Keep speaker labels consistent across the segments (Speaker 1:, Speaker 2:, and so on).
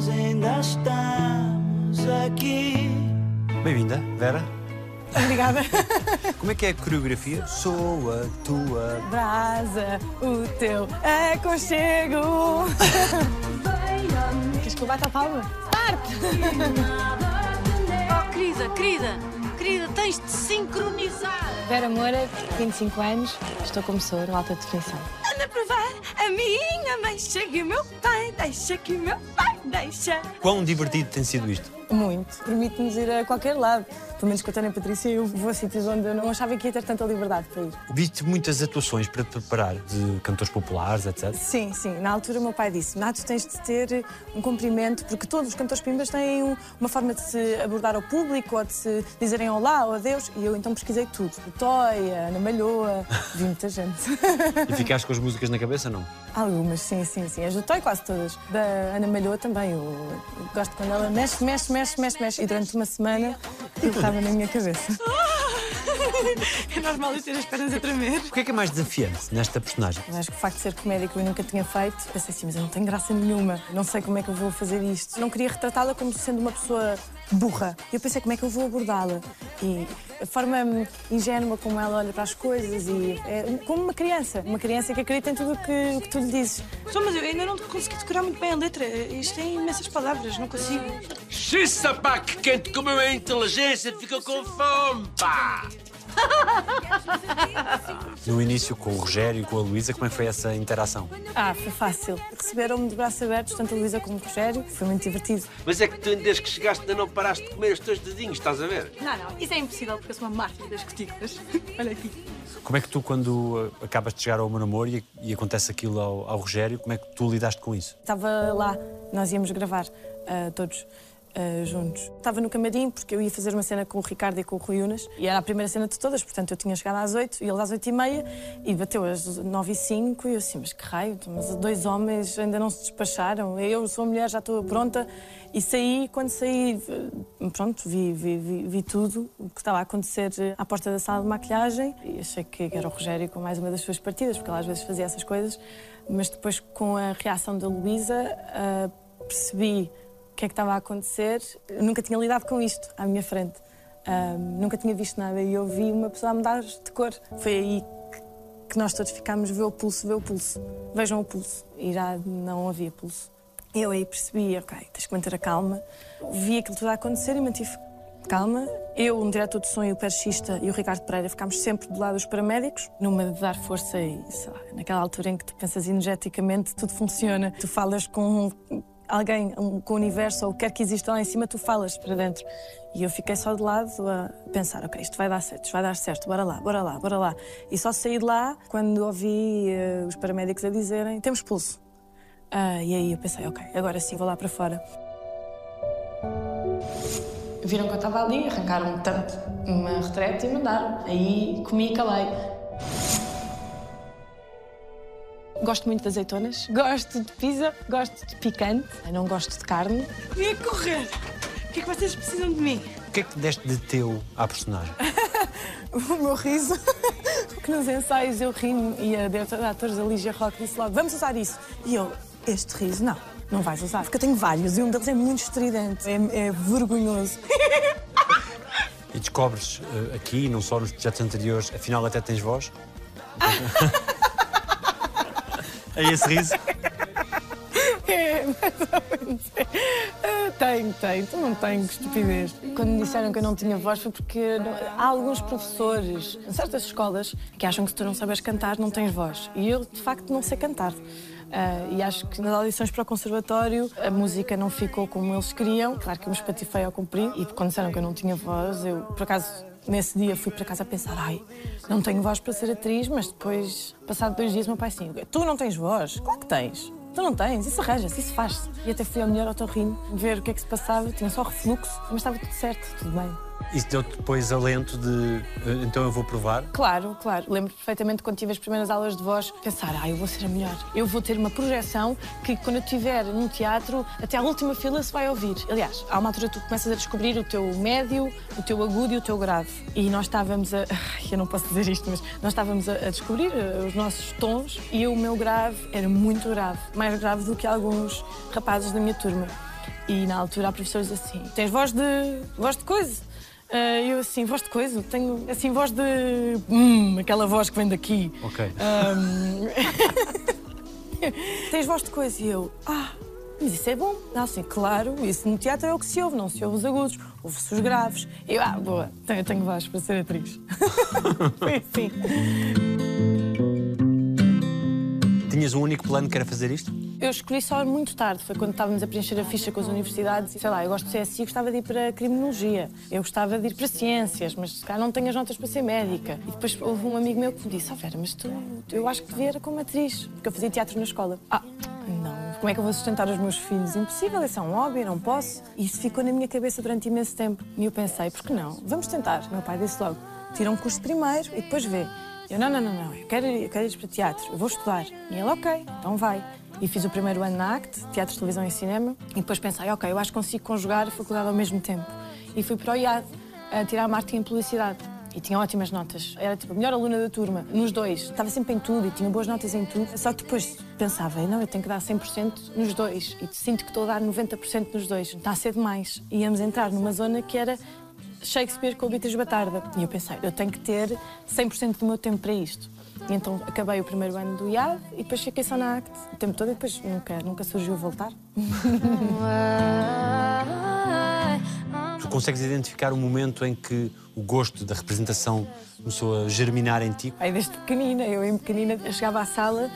Speaker 1: nós ainda estamos aqui.
Speaker 2: Bem-vinda, Vera.
Speaker 3: Obrigada.
Speaker 2: Como é que é a coreografia? Sou a tua.
Speaker 3: Brasa, o teu aconchego. Queres que eu bata a palma? Parte!
Speaker 4: Oh, querida, querida, querida, tens de sincronizar.
Speaker 3: Vera Moura, 25 anos, estou como sou, no alta definição.
Speaker 4: Anda a provar a minha mãe, chega o meu pai, deixa que o meu pai deixa.
Speaker 2: Quão divertido tem sido isto?
Speaker 3: Muito. Permite-nos ir a qualquer lado. Pelo menos com a Tânia Patrícia, eu vou a sítios onde eu não achava que ia ter tanta liberdade para ir.
Speaker 2: Viste muitas atuações para te preparar de cantores populares, etc.
Speaker 3: Sim, sim. Na altura o meu pai disse, Nato, tens de ter um cumprimento, porque todos os cantores pimbas têm um- uma forma de se abordar ao público, ou de se dizerem olá ou adeus. E eu então pesquisei tudo. O Toy, a Ana Malhoa, vi muita gente.
Speaker 2: E ficaste com as músicas na cabeça, não?
Speaker 3: Algumas, sim, sim, sim. As do Toy quase todas. Da Ana Malhoa também. Eu, eu gosto quando ela mexe, mexe, mexe, mexe, mexe. E durante uma semana aquilo estava na minha cabeça.
Speaker 4: É normal eu ter as pernas a tremer.
Speaker 2: O que é que é mais desafiante nesta personagem?
Speaker 3: Eu acho que o facto de ser comédia que eu nunca tinha feito, pensei assim, mas eu não tenho graça nenhuma, não sei como é que eu vou fazer isto. Não queria retratá-la como sendo uma pessoa burra. E eu pensei, como é que eu vou abordá-la? E a forma ingênua como ela olha para as coisas e é como uma criança, uma criança que acredita em tudo o que, o que tu lhe dizes.
Speaker 4: Só, mas eu ainda não consegui decorar muito bem a letra. Isto tem imensas palavras, não consigo.
Speaker 5: Xiça, pá, que quente comeu a inteligência, fica com fome, pá!
Speaker 2: No início, com o Rogério e com a Luísa, como é que foi essa interação?
Speaker 3: Ah, foi fácil. Receberam-me de braços abertos, tanto a Luísa como o Rogério. Foi muito divertido.
Speaker 5: Mas é que tu, desde que chegaste, ainda não paraste de comer os teus dedinhos, estás a ver?
Speaker 4: Não, não, isso é impossível porque eu sou uma máquina das cutículas. Olha aqui.
Speaker 2: Como é que tu, quando uh, acabas de chegar ao meu namoro e, e acontece aquilo ao, ao Rogério, como é que tu lidaste com isso?
Speaker 3: Estava lá, nós íamos gravar ah, todos ah, juntos. Estava no camarim porque eu ia fazer uma cena com o Ricardo e com o Rui Unas e era a primeira cena de todas, portanto eu tinha chegado às 8 e eles às 8 e meia e bateu às 9 e 5 e eu assim, mas que raio, mas dois homens ainda não se despacharam, eu sou mulher, já estou pronta e saí, quando saí, eh, pronto, vi, vi, vi, vi tudo o que estava a acontecer eh, à porta da sala de maquilhagem e achei que era o Rogério com mais uma das suas partidas, porque ela às vezes fazia essas coisas, mas depois com a reação da Luísa ah, percebi que é que estava a acontecer. Eu nunca tinha lidado com isto à minha frente. Ah, nunca tinha visto nada e eu vi uma pessoa a mudar de cor. Foi aí que, que nós todos ficámos, vê o pulso, vê o pulso. Vejam o pulso. E já não havia pulso. Eu aí percebi, ok, tens que manter a calma. Vi aquilo tudo a acontecer e mantive calma. Eu, um diretor de som e o perchista e o Ricardo Pereira ficámos sempre do lado dos paramédicos, numa de dar força e, sei lá, naquela altura em que tu pensas energeticamente, tudo funciona. Tu falas com alguém, com o universo ou o que quer que exista lá em cima, tu falas para dentro. E eu fiquei só de lado a pensar, ok, isto vai dar certo, isto vai dar certo, bora lá, bora lá, bora lá. E só saí de lá quando ouvi eh, os paramédicos a dizerem, temos pulso. Ah, e aí eu pensei, ok, agora sim, vou lá para fora. Viram que eu estava ali, arrancaram tanto uma retrete e mandaram. Aí comi e calei. Gosto muito de azeitonas, gosto de pizza, gosto de picante, Eu não gosto de carne.
Speaker 4: E a correr. O que é que vocês precisam de mim?
Speaker 2: O que é que deste de teu à personagem?
Speaker 3: O meu riso, que nos ensaios eu ri e a diretora de atores, a Lígia Roque, disse logo: vamos usar isso. E eu, este riso, não, não vais usar, porque eu tenho vários e um deles é muito estridente, é, é vergonhoso.
Speaker 2: E descobres eh, aqui, não só nos projetos anteriores, afinal até tens voz? É esse riso?
Speaker 3: É, mais ou menos. Ah, Tenho, tenho, tu não tenho, que estupidez. Quando me disseram que eu não tinha voz foi porque não- há alguns professores em certas escolas que acham que se tu não sabes cantar não tens voz. E eu, de facto, não sei cantar. Ah, e acho que nas audições para o conservatório a música não ficou como eles queriam. Claro que eu me espatifei ao cumprir e quando disseram que eu não tinha voz, eu, por acaso, nesse dia fui para casa a pensar: ai, não tenho voz para ser atriz, mas depois, passado dois dias, meu pai assim: tu não tens voz? Claro que tens. Tu não tens, isso arranja-se, isso faz-se. E até fui ao melhor otorrino ver o que é que se passava, tinha só refluxo, mas estava tudo certo, tudo bem.
Speaker 2: Isso deu-te depois alento de eh, então eu vou provar?
Speaker 3: Claro, claro. Lembro perfeitamente quando tive as primeiras aulas de voz, pensar, ah, eu vou ser a melhor. Eu vou ter uma projeção que quando eu estiver num teatro, até à última fila se vai ouvir. Aliás, há uma altura tu começas a descobrir o teu médio, o teu agudo e o teu grave. E nós estávamos a. Eu não posso dizer isto, mas nós estávamos a, descobrir eh, os nossos tons e o meu grave era muito grave. Mais grave do que alguns rapazes da minha turma. E na altura a professora disse assim: tens voz de. voz de coisa. Ah, eu assim, voz de coisa, tenho assim, voz de. Hum, aquela voz que vem daqui.
Speaker 2: Ok.
Speaker 3: Ahm, Tens voz de coisa. E eu, ah, mas isso é bom. Ela assim, claro, isso no teatro é o que se ouve, não se ouve os agudos, ouve-se os graves. E eu, ah, boa, tenho, tenho voz para ser atriz. Foi assim.
Speaker 2: Tinhas um único plano que era fazer isto?
Speaker 3: Eu escolhi só muito tarde, foi quando estávamos a preencher a ficha com as universidades. Sei lá, eu gosto de CSI, gostava de ir para Criminologia, eu gostava de ir para Ciências, mas se calhar não tenho as notas para ser médica. E depois houve um amigo meu que me disse: Oh Vera, mas tu, eu acho que devia era como atriz, porque eu fazia teatro na escola. Ah, não, como é que eu vou sustentar os meus filhos? Impossível, isso é um hobby, não posso. E isso ficou na minha cabeça durante imenso tempo. E eu pensei: por que não? Vamos tentar. Meu pai disse logo: tira um curso primeiro e depois vê. Eu, não, não, não, não, eu quero, eu quero ir para teatro, eu vou estudar. E ele, ok, então vai. E fiz o primeiro ano na ACT, Teatro, Televisão e Cinema, e depois pensei, ok, eu acho que consigo conjugar a faculdade ao mesmo tempo. E fui para o IAD, a tirar marketing e publicidade. E tinha ótimas notas. Era tipo a melhor aluna da turma, nos dois. Estava sempre em tudo e tinha boas notas em tudo. Só que depois pensava, não, eu tenho que dar 100% nos dois. E sinto que estou a dar 90% nos dois. Está a ser demais. Íamos entrar numa zona que era Shakespeare com o Beatriz Batarda. E eu pensei, eu tenho que ter 100% do meu tempo para isto. E então acabei o primeiro ano do IAD e depois fiquei só na ACT o tempo todo e depois nunca, nunca surgiu voltar.
Speaker 2: Tu consegues identificar o momento em que o gosto da representação começou a germinar em ti?
Speaker 3: Aí desde pequenina, eu em pequenina chegava à sala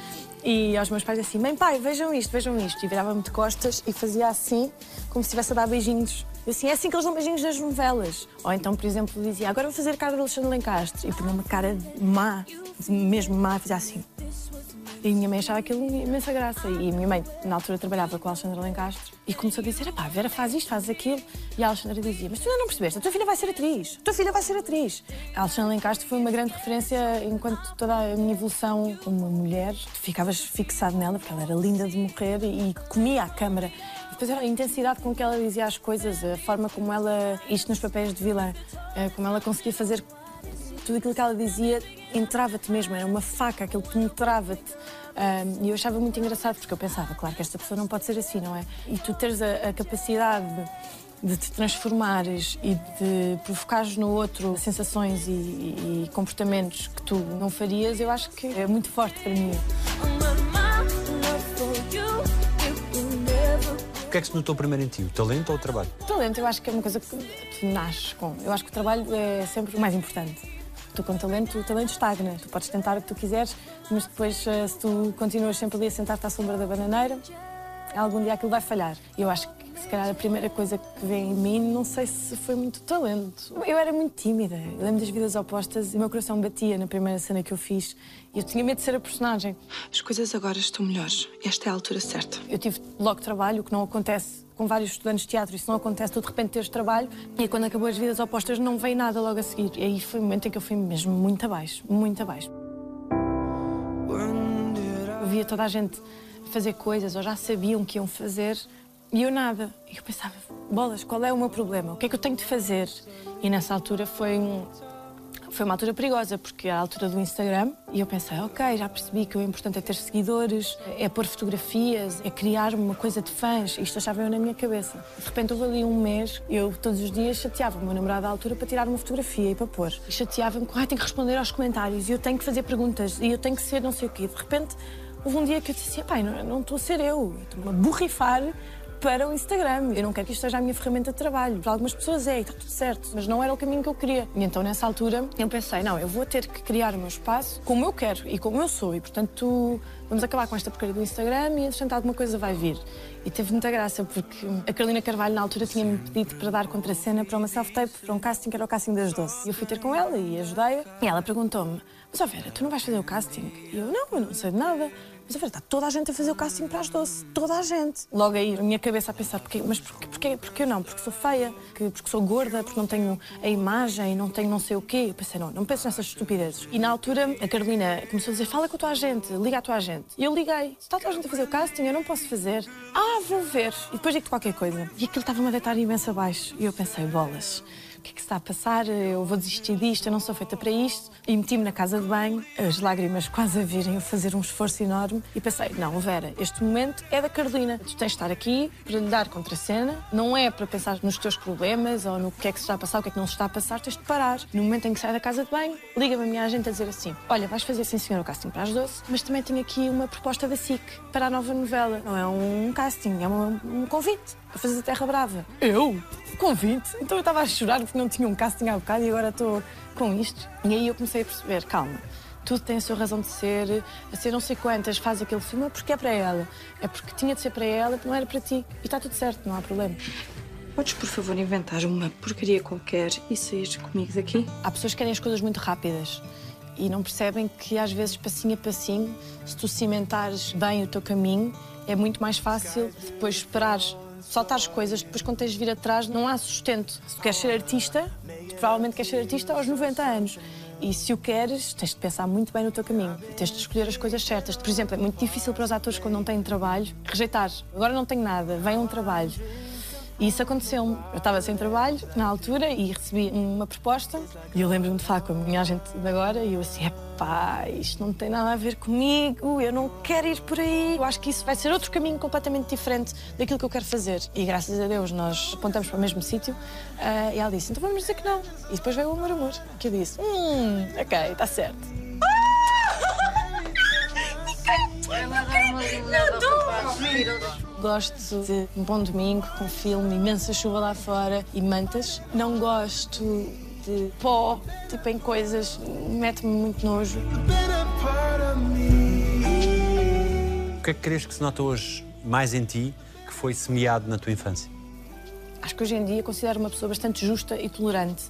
Speaker 3: e aos meus pais assim, mãe, pai, vejam isto, vejam isto. E virava-me de costas e fazia assim, como se estivesse a dar beijinhos. Eu assim, é assim que eles dão beijinhos nas novelas. Ou então, por exemplo, dizia, agora vou fazer cara de Alexandre Lencastre. E punha uma cara má, mesmo má, fazia assim. E a minha mãe achava aquilo imensa graça. E a minha mãe, na altura, trabalhava com a Alexandra Lencastre e começou a dizer: pá, Vera faz isto, faz aquilo. E a Alexandra dizia: Mas tu ainda não percebeste, a tua filha vai ser atriz, a tua filha vai ser atriz. A Alexandra Lencastre foi uma grande referência enquanto toda a minha evolução como mulher. Tu ficavas fixado nela porque ela era linda de morrer e comia a câmara. Depois era a intensidade com que ela dizia as coisas, a forma como ela, isto nos papéis de vilã, eh, como ela conseguia fazer tudo aquilo que ela dizia entrava-te mesmo, era uma faca, aquilo penetrava-te. E eu achava muito engraçado, porque eu pensava, claro que esta pessoa não pode ser assim, não é? E tu teres a, a capacidade de, de te transformares e de provocares no outro sensações e, e- e comportamentos que tu não farias, eu acho que é muito forte para mim.
Speaker 2: Que é que se notou primeiro em ti? O talento ou o trabalho?
Speaker 3: O talento eu acho que é uma coisa que tu nasces com. Eu acho que o trabalho é sempre o mais importante. Tu com talento, o talento estagna. Tu podes tentar o que tu quiseres, mas depois eh, se tu continuas sempre ali a sentar-te à sombra da bananeira, algum dia aquilo vai falhar. Eu acho que se calhar a primeira coisa que vem em mim, não sei se foi muito talento. Eu era muito tímida. Eu lembro das vidas opostas e o meu coração batia na primeira cena que eu fiz. Eu tinha medo de ser a personagem.
Speaker 6: As coisas agora estão melhores. Esta é a altura certa.
Speaker 3: Eu tive logo trabalho, o que não acontece com vários estudantes de teatro, isso não acontece, tu de repente teres trabalho e quando acabou as vidas opostas não veio nada logo a seguir. E aí foi o momento em que eu fui mesmo muito abaixo, muito abaixo. Eu via toda a gente fazer coisas ou já sabiam que iam fazer e eu nada. E eu pensava, bolas, qual é o meu problema? O que é que eu tenho de fazer? E nessa altura foi um- foi uma altura perigosa, porque era a altura do Instagram, e eu pensei, ok, já percebi que o importante é ter seguidores, é pôr fotografias, é criar uma coisa de fãs. Isto achava eu na minha cabeça. De repente houve ali um mês, eu todos os dias chateava o meu namorado à altura para tirar uma fotografia e para pôr. Chateava-me ai, tenho que responder aos comentários, e eu tenho que fazer perguntas, e eu tenho que ser não sei o quê. De repente houve um dia que eu disse, pai, não, não estou a ser eu estou-me a borrifar para o Instagram. Eu não quero que isto seja a minha ferramenta de trabalho. Para algumas pessoas é, está tudo certo, mas não era o caminho que eu queria. E então, nessa altura, eu pensei, não, eu vou ter que criar o meu espaço como eu quero e como eu sou. E, portanto, vamos acabar com esta porcaria do Instagram e, entretanto, alguma coisa vai vir. E teve muita graça, porque a Carolina Carvalho, na altura, tinha-me pedido para dar contracena para uma self-tape, para um casting, que era o casting das doce. E eu fui ter com ela e ajudei-a. E ela perguntou-me, mas, ó Vera, tu não vais fazer o casting? E eu, não, eu não sei de nada. Mas, a ver, está toda a gente a fazer o casting para as doce. Toda a gente. Logo aí, a minha cabeça a pensar, porquê? mas porquê, porquê, porquê eu não? Porque sou feia, que- porque sou gorda, porque não tenho a imagem, não tenho não sei o quê. Eu pensei, não, não penso nessas estupidezes. E na altura, a Carolina começou a dizer, fala com a tua agente, liga à tua agente. E eu liguei. Está toda a gente a fazer o casting, eu não posso fazer. Ah, vou ver. E depois digo-te qualquer coisa. E aquilo estava-me a deitar imenso abaixo. E eu pensei, bolas que é que está a passar? Eu vou desistir disto, eu não sou feita para isto. E meti-me na casa de banho, as lágrimas quase a virem, eu fazer um esforço enorme. E pensei, não, Vera, este momento é da Carolina. Tu tens de estar aqui para lhe dar contra a cena. Não é para pensar nos teus problemas ou no que é que se está a passar, o que é que não se está a passar. Tens de parar. No momento em que sai da casa de banho, liga-me a minha agente a dizer assim, olha, vais fazer sim senhor o casting para as 12, mas também tenho aqui uma proposta da SIC para a nova novela. Não é um casting, é uma- um convite para fazer a Terra Brava. Eu? Convite? Então eu estava a chorar porque não tinha um casting há bocado e agora estou com isto. E aí eu comecei a perceber, calma, tudo tem a sua razão de ser, a ser não sei quantas faz aquele filme, é porque é para ela. É porque tinha de ser para ela, não era para ti. E está tudo certo, não há problema.
Speaker 6: Podes, por favor, inventar uma porcaria qualquer e sair comigo daqui?
Speaker 3: Há pessoas que querem as coisas muito rápidas e não percebem que às vezes, passinho a passinho, se tu cimentares bem o teu caminho, é muito mais fácil depois esperares, soltares coisas, depois quando tens de vir atrás não há sustento. Se tu queres ser artista, provavelmente queres ser artista aos 90 anos. E se o queres, tens de pensar muito bem no teu caminho. Tens de escolher as coisas certas. Por exemplo, é muito difícil para os atores quando não têm trabalho rejeitar. Agora não tenho nada, vem um trabalho. E isso aconteceu-me. Eu estava sem trabalho na altura e recebi uma proposta. E eu lembro-me de falar com a minha agente de agora e eu assim: epá, isto não tem nada a ver comigo, eu não quero ir por aí. Eu acho que isso vai ser outro caminho completamente diferente daquilo que eu quero fazer. E graças a Deus nós apontamos para o mesmo sítio. ah, e ela disse: então vamos dizer que não. E depois veio o amor, amor. Que eu disse: hum, ok, está certo. Gosto de um bom domingo com filme, imensa chuva lá fora e mantas. Não gosto de pó, tipo em coisas, mete-me muito nojo.
Speaker 2: O que é que crees que se nota hoje mais em ti que foi semeado na tua infância?
Speaker 3: Acho que hoje em dia considero uma pessoa bastante justa e tolerante.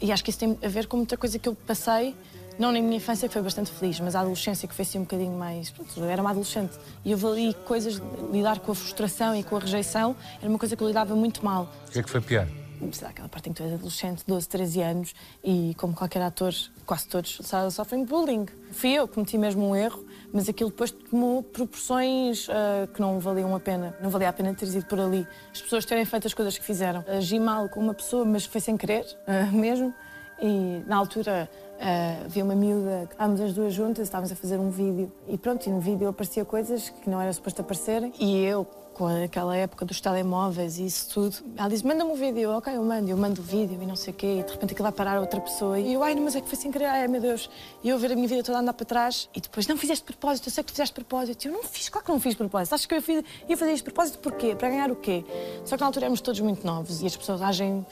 Speaker 3: E acho que isso tem a ver com muita coisa que eu passei, não na minha infância, que foi bastante feliz, mas a adolescência, que foi assim um bocadinho mais. Pronto, eu era uma adolescente. E eu ali coisas, lidar com a frustração e com a rejeição, era uma coisa que eu lidava muito mal.
Speaker 2: O que é que foi pior?
Speaker 3: Sei aquela parte em que tu és adolescente, 12, 13 anos, e como qualquer ator, quase todos so- sofrem bullying. Fui eu que cometi mesmo um erro, mas aquilo depois tomou proporções ah, que não valiam a pena. Não valia a pena teres ido por ali. As pessoas terem feito as coisas que fizeram. Agi mal com uma pessoa, mas foi sem querer, ah, mesmo. E na altura ah, havia uma miúda, estávamos as duas juntas, estávamos a fazer um vídeo. E pronto, e no vídeo aparecia coisas que não era suposto aparecerem. E eu, com aquela época dos telemóveis e isso tudo, ela disse: manda-me um vídeo, ok, eu mando, eu mando o vídeo e não sei o quê, e de repente aquilo vai parar a outra pessoa. E eu, ai, mas é que foi sem querer, ai meu Deus. E eu ver a minha vida toda andar para trás e depois, não fizeste propósito, eu sei que tu fizeste propósito. Eu não fiz, claro que não fiz propósito. Acho que eu fiz- ia fazer isto propósito porquê? Para ganhar o quê? Só que na altura éramos todos muito novos e as pessoas agem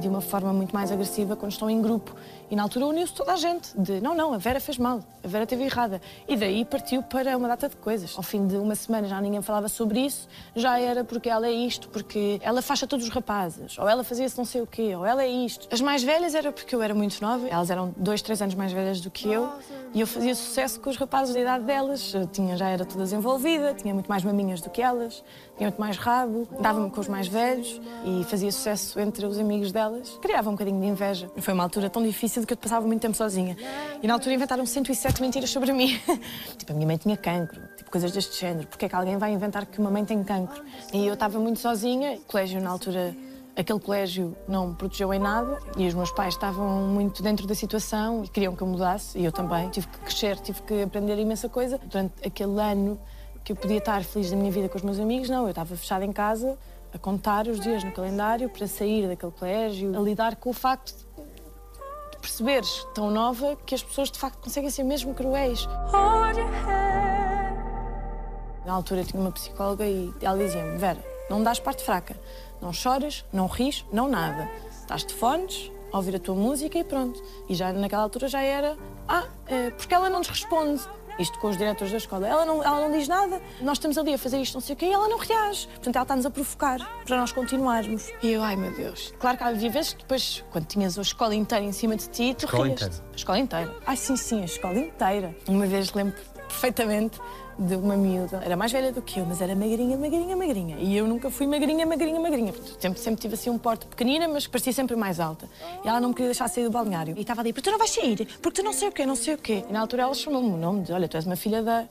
Speaker 3: de uma forma muito mais agressiva quando estão em grupo. E na altura uniu-se toda a gente, de não, não, a Vera fez mal, a Vera esteve errada. E daí partiu para uma data de coisas. Ao fim de uma semana já ninguém falava sobre isso, já era porque ela é isto, porque ela faixa todos os rapazes, ou ela fazia-se não sei o quê, ou ela é isto. As mais velhas era porque eu era muito nova, elas eram dois, três anos mais velhas do que eu, e eu fazia sucesso com os rapazes da idade delas. Eu tinha, já era toda desenvolvida, tinha muito mais maminhas do que elas, tinha muito mais rabo, dava-me com os mais velhos e fazia sucesso entre os amigos delas. Criava um bocadinho de inveja. Foi uma altura tão difícil que eu passava muito tempo sozinha. E na altura inventaram 107 mentiras sobre mim. tipo, a minha mãe tinha cancro, tipo, coisas deste género. Porque é que alguém vai inventar que uma mãe tem cancro? E eu estava muito sozinha. O colégio, na altura, aquele colégio não me protegeu em nada e os meus pais estavam muito dentro da situação e queriam que eu mudasse e eu também. Tive que crescer, tive que aprender imensa coisa. Durante aquele ano que eu podia estar feliz da minha vida com os meus amigos, não, eu estava fechada em casa a contar os dias no calendário para sair daquele colégio, a lidar com o facto de perceberes, tão nova, que as pessoas de facto conseguem ser mesmo cruéis. Na altura eu tinha uma psicóloga e ela dizia-me: Vera, não dás parte fraca, não choras, não ris, não nada. Estás de fones, a ouvir a tua música e pronto. E já naquela altura já era: Ah, é, porque ela não nos responde. Isto com os diretores da escola. Ela não, ela não diz nada, nós estamos ali a fazer isto, não sei o quê, e ela não reage. Portanto, ela está-nos a provocar para nós continuarmos. E eu, ai meu Deus. Claro que havia vezes que depois, quando tinhas a escola inteira em cima de ti, tu
Speaker 2: Escola
Speaker 3: rias.
Speaker 2: inteira?
Speaker 3: A escola inteira. Ai, sim, sim, a escola inteira. Uma vez lembro perfeitamente de uma miúda. Era mais velha do que eu, mas era magrinha, magrinha, magrinha. E eu nunca fui magrinha, magrinha, magrinha. Sempre, sempre tive assim um porte pequenina, mas parecia sempre mais alta. E ela não me queria deixar sair do balneário. E estava ali, porque tu não vais sair, porque tu não sei o quê, não sei o quê. E na altura ela chamou-me o nome de, olha, tu és uma filha da...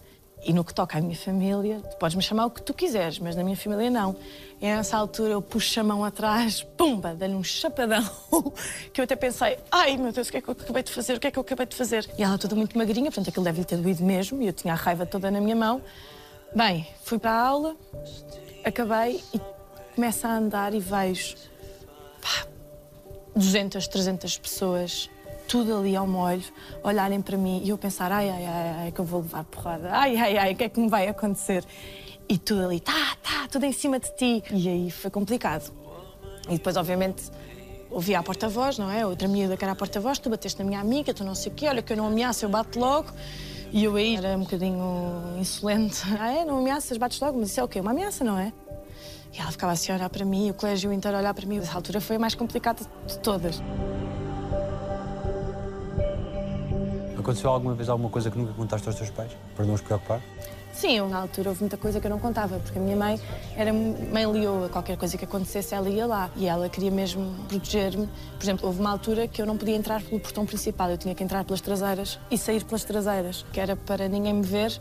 Speaker 3: E no que toca à minha família, tu podes me chamar o que tu quiseres, mas na minha família não. E nessa altura eu puxo a mão atrás, pumba, dei-lhe um chapadão, que eu até pensei, ai meu Deus, o que é que eu acabei de fazer? O que é que eu acabei de fazer? E ela toda muito magrinha, portanto aquilo deve-lhe ter doído mesmo, e eu tinha a raiva toda na minha mão. Bem, fui para a aula, acabei e começo a andar e vejo pá, 200, 300 pessoas, tudo ali ao molho, olharem para mim e eu pensar, ai, ai, ai, ai, que eu vou levar porrada, ai, ai, ai, o que é que me vai acontecer? E tudo ali, tá, tá, tudo em cima de ti. E aí foi complicado. E depois, obviamente, ouvi a porta-voz, não é? Outra miúda que era a porta-voz, tu bateste na minha amiga, tu não sei o quê, olha que eu não ameaço, eu bato logo. E eu aí era um bocadinho insolente. Ah, é? Não ameaças, bates logo? Mas isso é o quê? Uma ameaça, não é? E ela ficava assim a olhar para mim, o colégio inteiro a olhar para mim. Essa altura foi a mais complicada de todas.
Speaker 2: Aconteceu alguma vez alguma coisa que nunca contaste aos teus pais? Para não os preocupar?
Speaker 3: Sim, na altura houve muita coisa que eu não contava, porque a minha mãe era mãe leoa, qualquer coisa que acontecesse ela ia lá. E ela queria mesmo proteger-me. Por exemplo, houve uma altura que eu não podia entrar pelo portão principal, eu tinha que entrar pelas traseiras e sair pelas traseiras, que era para ninguém me ver.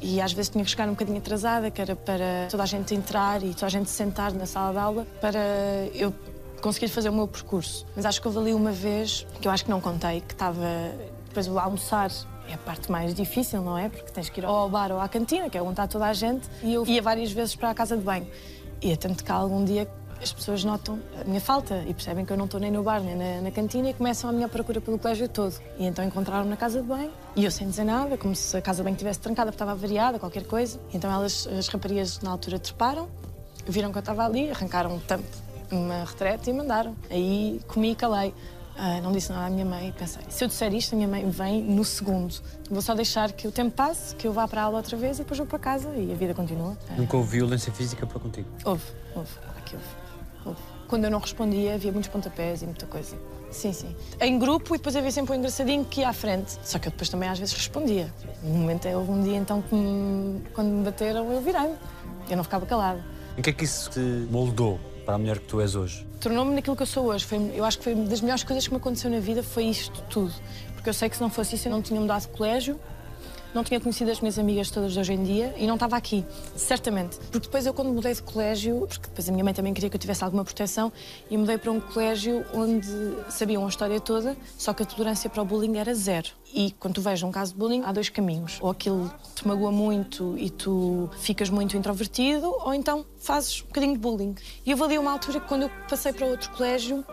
Speaker 3: E às vezes tinha que chegar um bocadinho atrasada, que era para toda a gente entrar e toda a gente sentar na sala de aula, para eu conseguir fazer o meu percurso. Mas acho que houve ali uma vez, que eu acho que não contei, que estava depois o almoçar é a parte mais difícil, não é? Porque tens que ir ao bar ou à cantina, que é onde está toda a gente, e eu ia várias vezes para a casa de banho. E é tanto que algum dia as pessoas notam a minha falta e percebem que eu não estou nem no bar nem na, na cantina e começam a minha procura pelo colégio todo. E então encontraram-me na casa de banho e eu sem dizer nada, como se a casa de banho estivesse trancada porque estava variada, qualquer coisa. E então elas, as raparigas na altura treparam, viram que eu estava ali, arrancaram um tampo numa retrete e mandaram. Aí comi e calei. Ah, não disse nada à minha mãe e pensei, se eu disser isto, a minha mãe vem no segundo. Vou só deixar que o tempo passe, que eu vá para a aula outra vez e depois vou para casa e a vida continua. Ah,
Speaker 2: Nunca houve violência física para contigo?
Speaker 3: Houve, houve, aqui houve, houve. Quando eu não respondia, havia muitos pontapés e muita coisa. Sim, sim. Em grupo e depois havia sempre um engraçadinho que ia à frente. Só que eu depois também às vezes respondia. No momento, houve um dia então que me- quando me bateram, eu virei-me. Eu não ficava calada.
Speaker 2: Em que é que isso te moldou para a mulher que tu és hoje?
Speaker 3: tornou-me naquilo que eu sou hoje. Foi, eu acho que foi uma das melhores coisas que me aconteceu na vida foi isto tudo. Porque eu sei que se não fosse isso eu não tinha mudado de colégio, não tinha conhecido as minhas amigas todas de hoje em dia e não estava aqui, certamente. Porque depois eu quando mudei de colégio, porque depois a minha mãe também queria que eu tivesse alguma proteção, e mudei para um colégio onde sabiam a história toda, só que a tolerância para o bullying era zero. E quando tu vês um caso de bullying, há dois caminhos. Ou aquilo te magoa muito e tu ficas muito introvertido, ou então fazes um bocadinho de bullying. E houve ali uma altura que quando eu passei para outro colégio,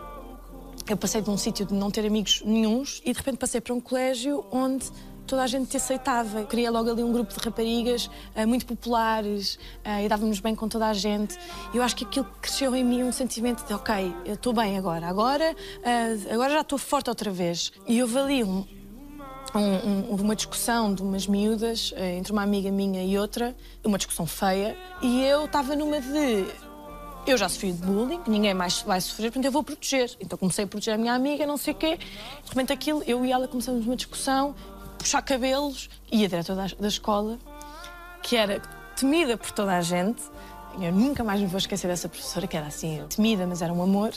Speaker 3: eu passei de um sítio de não ter amigos nenhuns e de repente passei para um colégio onde toda a gente te aceitava. Eu queria logo ali um grupo de raparigas eh, muito populares eh, e dávamos bem com toda a gente. Eu acho que aquilo cresceu em mim um sentimento de ok, eu estou bem agora, agora, eh, agora já estou forte outra vez. E houve ali um, um- um- uma discussão de umas miúdas entre uma amiga minha e outra, uma discussão feia, e eu estava numa de eu já sofri de bullying, ninguém mais vai sofrer, portanto eu vou proteger. Então comecei a proteger a minha amiga, não sei o quê. De repente aquilo, eu e ela começamos uma discussão, puxar cabelos, e a diretora da, escola, que era temida por toda a gente, eu nunca mais me vou esquecer dessa professora, que era assim, temida, mas era um amor,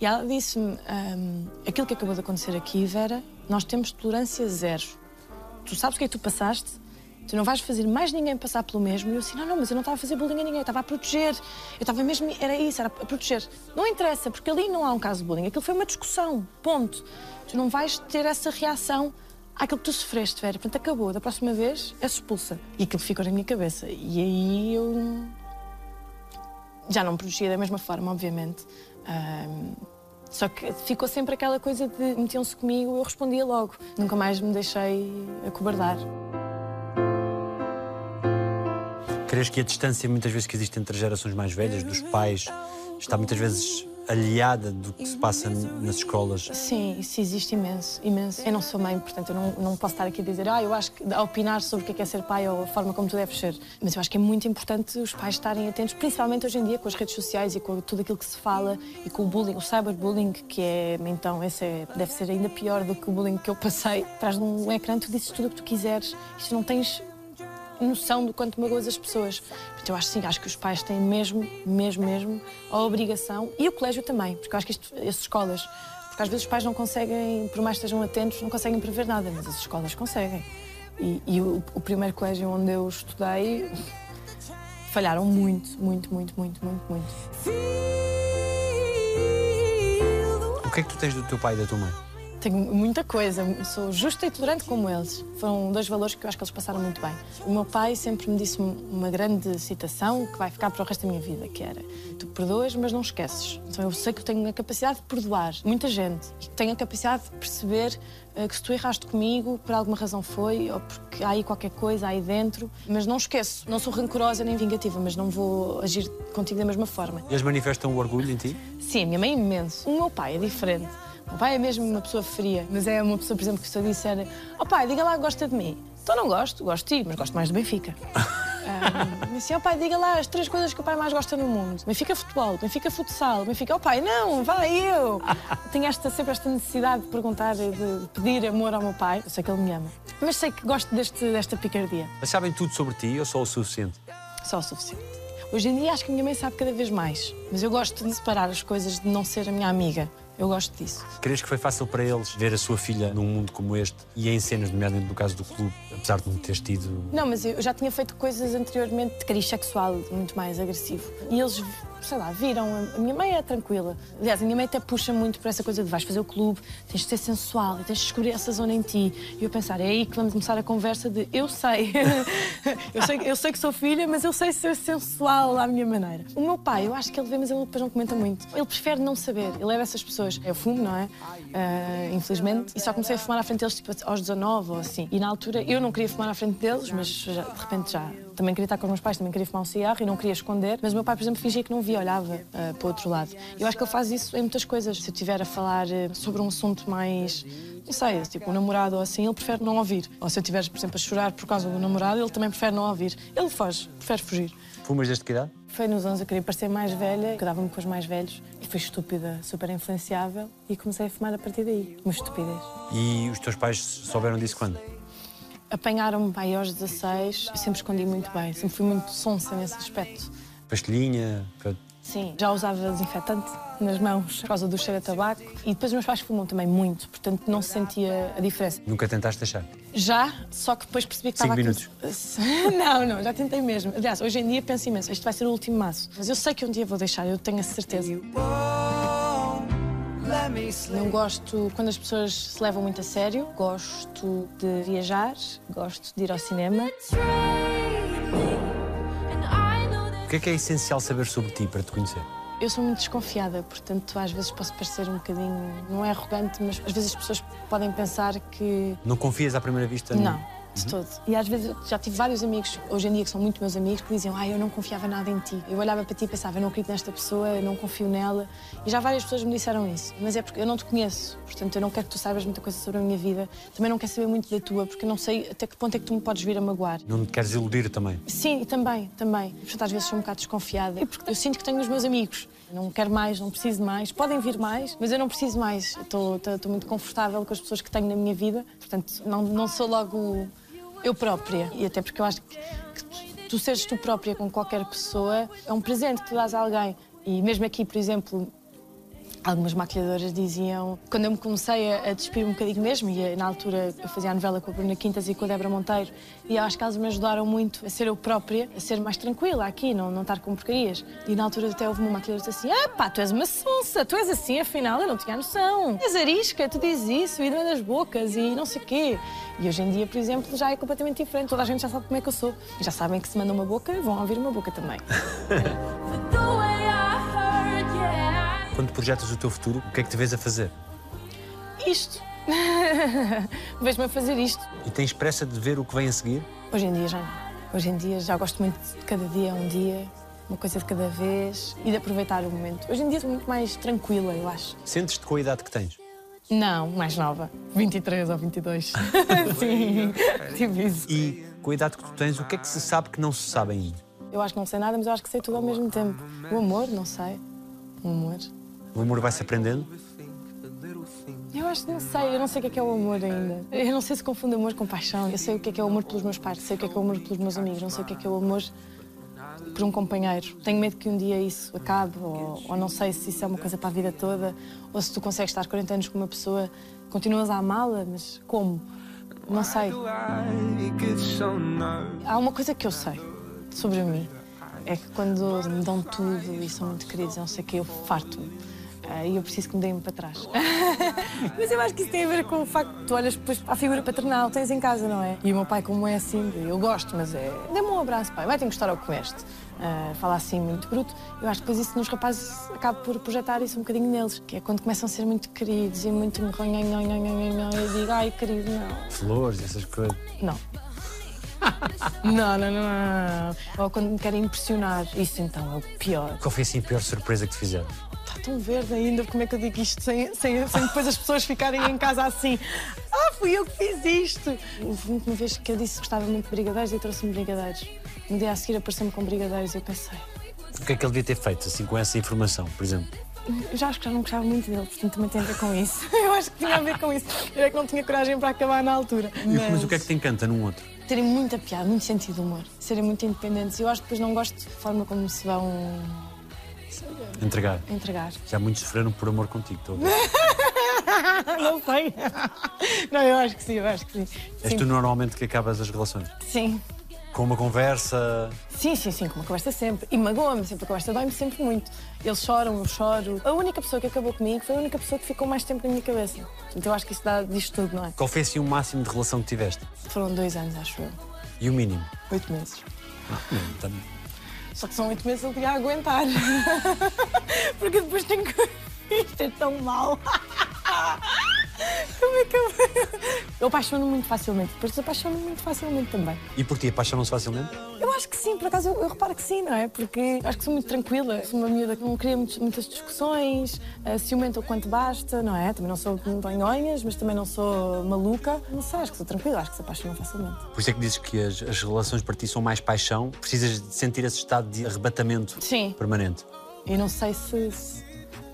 Speaker 3: e ela disse-me, "Hum, aquilo que acabou de acontecer aqui, Vera, nós temos tolerância zero. Tu sabes o que é que tu passaste? Tu não vais fazer mais ninguém passar pelo mesmo. E eu assim, não, não, mas eu não estava a fazer bullying a ninguém, eu estava a proteger. Eu estava mesmo, era isso, era a proteger. Não interessa, porque ali não há um caso de bullying. Aquilo foi uma discussão, ponto. Tu não vais ter essa reação àquilo que tu sofreste, Vera. Portanto, acabou. Da próxima vez, és expulsa. E aquilo ficou na minha cabeça. E aí eu já não protegia da mesma forma, obviamente. Ahm, só que ficou sempre aquela coisa de metiam-se comigo, eu respondia logo. Nunca mais me deixei acobardar.
Speaker 2: Crees que a distância muitas vezes que existe entre gerações mais velhas, dos pais, está muitas vezes aliada do que se passa nas escolas?
Speaker 3: Sim, isso existe imenso, imenso. Eu não sou mãe, portanto eu não, não posso estar aqui a dizer ah, eu acho que a opinar sobre o que é, é ser pai ou a forma como tu deves ser. Mas eu acho que é muito importante os pais estarem atentos, principalmente hoje em dia com as redes sociais e com tudo aquilo que se fala e com o bullying, o cyberbullying, que é, então, esse é- deve ser ainda pior do que o bullying que eu passei. Atrás de um ecrã tu dizes tudo o que tu quiseres tu não tens noção do quanto magoas as pessoas. Portanto, eu acho sim, acho que os pais têm mesmo, mesmo, mesmo a obrigação, e o colégio também, porque eu acho que isto, as escolas, porque às vezes os pais não conseguem, por mais que estejam atentos, não conseguem prever nada, mas as escolas conseguem. E, e o, o primeiro colégio onde eu estudei falharam muito, muito, muito, muito, muito, muito.
Speaker 2: O que é que tu tens do teu pai e da tua mãe?
Speaker 3: Tenho muita coisa, sou justa e tolerante como eles. Foram dois valores que eu acho que eles passaram muito bem. O meu pai sempre me disse uma grande citação que vai ficar para o resto da minha vida, que era tu perdoas, mas não esqueces. Então eu sei que eu tenho a capacidade de perdoar muita gente e que tenho a capacidade de perceber eh, que se tu erraste comigo, por alguma razão foi, ou porque há aí qualquer coisa aí dentro, mas não esqueço. Não sou rancorosa nem vingativa, mas não vou agir contigo da mesma forma.
Speaker 2: Eles manifestam o orgulho em ti?
Speaker 3: Sim, a minha mãe é imenso. O meu pai é diferente. O pai é mesmo uma pessoa fria, mas é uma pessoa, por exemplo, que se eu disser ó pai, diga lá que gosta de mim. Então não gosto, gosto de ti, mas gosto mais do Benfica. Um, assim, ó pai, diga lá as três coisas que o pai mais gosta no mundo. Benfica futebol, Benfica futsal, Benfica, ó pai, não, vai eu. Tenho esta, sempre esta necessidade de perguntar, de pedir amor ao meu pai. Eu sei que ele me ama. Mas sei que gosto deste, desta picardia.
Speaker 2: Mas sabem tudo sobre ti ou só o suficiente?
Speaker 3: Só o suficiente. Hoje em dia acho que a minha mãe sabe cada vez mais. Mas eu gosto de separar as coisas de não ser a minha amiga. Eu gosto disso.
Speaker 2: Crees que foi fácil para eles ver a sua filha num mundo como este e em cenas, nomeadamente no caso do clube, apesar de não teres tido.
Speaker 3: Não, mas eu já tinha feito coisas anteriormente de cariz sexual muito mais agressivo. E eles, sei lá, viram. A minha mãe é tranquila. Aliás, a minha mãe até puxa muito para essa coisa de vais fazer o clube, tens de ser sensual tens de descobrir essa zona em ti. E eu pensar, é aí que vamos começar a conversa de eu sei. eu sei. Eu sei que sou filha, mas eu sei ser sensual à minha maneira. O meu pai, eu acho que ele vê, mas ele depois não comenta muito. Ele prefere não saber. Ele é dessas pessoas. Eu fumo, não é? Uh, infelizmente. E só comecei a fumar à frente deles tipo, aos 19 ou assim. E na altura eu não queria fumar à frente deles, mas já, de repente já. Também queria estar com os meus pais, também queria fumar um cigarro e não queria esconder. Mas o meu pai, por exemplo, fingia que não via, olhava uh, para o outro lado. Eu acho que ele faz isso em muitas coisas. Se eu estiver a falar uh, sobre um assunto mais não sei, tipo, um namorado ou assim, ele prefere não ouvir. Ou se eu estiver, por exemplo, a chorar por causa do namorado, ele também prefere não ouvir. Ele foge, prefere fugir.
Speaker 2: Fumas desde que idade?
Speaker 3: Foi nos 11, eu queria parecer mais velha, que dava-me com os mais velhos, e fui estúpida, super influenciável, e comecei a fumar a partir daí. Uma estupidez.
Speaker 2: E os teus pais souberam disso quando?
Speaker 3: Apanharam-me aí aos 16, eu sempre escondi muito bem, sempre fui muito sonsa nesse aspecto.
Speaker 2: Pastelhinha? para-
Speaker 3: Sim, já usava desinfetante nas mãos por causa do cheiro a tabaco, e depois os meus pais fumam também muito, portanto não se sentia a diferença.
Speaker 2: Nunca tentaste deixar?
Speaker 3: Já, só que depois percebi que
Speaker 2: Cinco
Speaker 3: estava aqui. Não, não, já tentei mesmo. Aliás, hoje em dia penso imenso, este vai ser o último maço. Mas eu sei que um dia vou deixar, eu tenho a certeza. Não gosto quando as pessoas se levam muito a sério, gosto de viajar, gosto de ir ao cinema.
Speaker 2: O que é que é essencial saber sobre ti para te conhecer?
Speaker 3: Eu sou muito desconfiada, portanto, às vezes posso parecer um bocadinho. Não é arrogante, mas às vezes as pessoas podem pensar que.
Speaker 2: Não confias à primeira vista?
Speaker 3: Não, de todo. E às vezes já tive vários amigos, hoje em dia que são muito meus amigos, que diziam: Ah, eu não confiava nada em ti. Eu olhava para ti e pensava: Eu não acredito nesta pessoa, eu não confio nela. E já várias pessoas me disseram isso. Mas é porque eu não te conheço, portanto, eu não quero que tu saibas muita coisa sobre a minha vida. Também não quero saber muito da tua, porque eu não sei até que ponto é que tu me podes vir a magoar.
Speaker 2: Não te queres iludir também?
Speaker 3: Sim, também, também. Portanto, às vezes sou um bocado desconfiada. E porque eu sinto que tenho os meus amigos. Não quero mais, não preciso mais. Podem vir mais, mas eu não preciso mais. Estou muito confortável com as pessoas que tenho na minha vida. Portanto, não, não sou logo eu própria. E até porque eu acho que, que tu, seres tu própria com qualquer pessoa é um presente que tu dás a alguém. E mesmo aqui, por exemplo, Algumas maquilhadoras diziam, quando eu me comecei a, a despir um bocadinho mesmo, e na altura eu fazia a novela com a Bruna Quintas e com a Débora Monteiro, e acho que elas me ajudaram muito a ser eu própria, a ser mais tranquila aqui, não, não estar com porcarias. E na altura até houve uma maquilhadora que disse assim: Ah, pá, tu és uma sonsa, tu és assim, afinal eu não tinha noção. És arisca, tu dizes isso, e das bocas e não sei o quê. E hoje em dia, por exemplo, já é completamente diferente, toda a gente já sabe como é que eu sou. E já sabem que se manda uma boca, vão ouvir uma boca também.
Speaker 2: Quando projetas o teu futuro, o que é que te vês a fazer?
Speaker 3: Isto. Vejo-me a fazer isto.
Speaker 2: E tens pressa de ver o que vem a seguir?
Speaker 3: Hoje em dia já não. Hoje em dia já gosto muito de cada dia um dia, uma coisa de cada vez e de aproveitar o momento. Hoje em dia sou muito mais tranquila, eu acho.
Speaker 2: Sentes-te com a idade que tens?
Speaker 3: Não, mais nova. 23 ou 22. Sim, tipo isso.
Speaker 2: E com a idade que tu tens, o que é que se sabe que não se sabe ainda?
Speaker 3: Eu acho que não sei nada, mas eu acho que sei tudo ao mesmo tempo. O amor, não sei. O amor.
Speaker 2: O amor vai-se aprendendo?
Speaker 3: Eu acho que não sei, eu não sei o que é, que é o amor ainda. Eu não sei se confundo amor com paixão. Eu sei o que é, que é o amor pelos meus pais, sei o que é, que é o amor pelos meus amigos, não sei o que é, que é o amor por um companheiro. Tenho medo que um dia isso acabe, ou, ou não sei se isso é uma coisa para a vida toda, ou se tu consegues estar 40 anos com uma pessoa, continuas a amá-la, mas como? Não sei. Há uma coisa que eu sei sobre mim. É que quando me dão tudo e são muito queridos, não sei o que, eu farto-me. Ah, E eu preciso que me deem para trás. Mas eu acho que isso tem a ver com o facto de tu olhas depois para a figura paternal, tens em casa, não é? E o meu pai, como é assim, eu gosto, mas é. Dê-me um abraço, pai, vai-te gostar ao que comeste. Ah, fala assim muito bruto. Eu acho que depois isso nos rapazes acaba por projetar isso um bocadinho neles, que é quando começam a ser muito queridos e muito. Eu digo, ai, querido, não.
Speaker 2: Flores, essas coisas.
Speaker 3: Não. Não, não, não. Ou quando me querem impressionar. Isso então é o pior.
Speaker 2: Qual foi assim a pior surpresa que te fizeram?
Speaker 3: Está tão verde ainda, como é que eu digo isto sem, sem, sem depois as pessoas ficarem em casa assim? Ah, fui eu que fiz isto! Houve uma vez que eu disse que gostava muito de brigadeiros e trouxe-me brigadeiros. No dia a seguir apareceu-me com brigadeiros e eu pensei,
Speaker 2: O que é que ele devia ter feito, assim, com essa informação, por exemplo?
Speaker 3: eu já acho que já não gostava muito dele, portanto também tem a ver com isso. Eu acho que tinha a ver com isso. Eu é que não tinha coragem para acabar na altura.
Speaker 2: Mas o que é que te encanta num outro?
Speaker 3: Terem muita piada, muito sentido de humor, serem muito independentes. Eu acho que depois não gosto de forma como se vão
Speaker 2: Entregar.
Speaker 3: entregar.
Speaker 2: Já muitos sofreram por amor contigo, estou a ver.
Speaker 3: Não sei. Não, eu acho que sim, eu acho que sim.
Speaker 2: És
Speaker 3: sim.
Speaker 2: tu normalmente que acabas as relações?
Speaker 3: Sim.
Speaker 2: Com uma conversa.
Speaker 3: Sim, sim, sim, com uma conversa sempre. E magoa-me sempre, a conversa dói-me sempre muito. Eles choram, eu choro. A única pessoa que acabou comigo foi a única pessoa que ficou mais tempo na minha cabeça. Então eu acho que isso dá, diz tudo, não é?
Speaker 2: Qual foi assim o máximo de relação que tiveste?
Speaker 3: Foram dois anos, acho eu.
Speaker 2: E o mínimo?
Speaker 3: Oito meses.
Speaker 2: Tam-
Speaker 3: Só que são oito meses eu podia aguentar. Porque depois tenho que. Isto é tão mau. Como é que eu. Eu apaixono muito facilmente, depois desapaixono muito facilmente também.
Speaker 2: E por ti, apaixonam-se facilmente?
Speaker 3: Eu acho que sim, por acaso eu, eu reparo que sim, não é? Porque acho que sou muito tranquila, sou uma miúda que não cria muitos- muitas discussões, uh, ciumenta o quanto basta, não é? Também não sou banhonhas, mas também não sou maluca. Não sei, acho que sou tranquila, acho que se apaixonam facilmente.
Speaker 2: Por isso é que dizes que as, as relações para ti são mais paixão, precisas de sentir esse estado de arrebatamento
Speaker 3: Sim.
Speaker 2: permanente.
Speaker 3: Eu não sei se, se-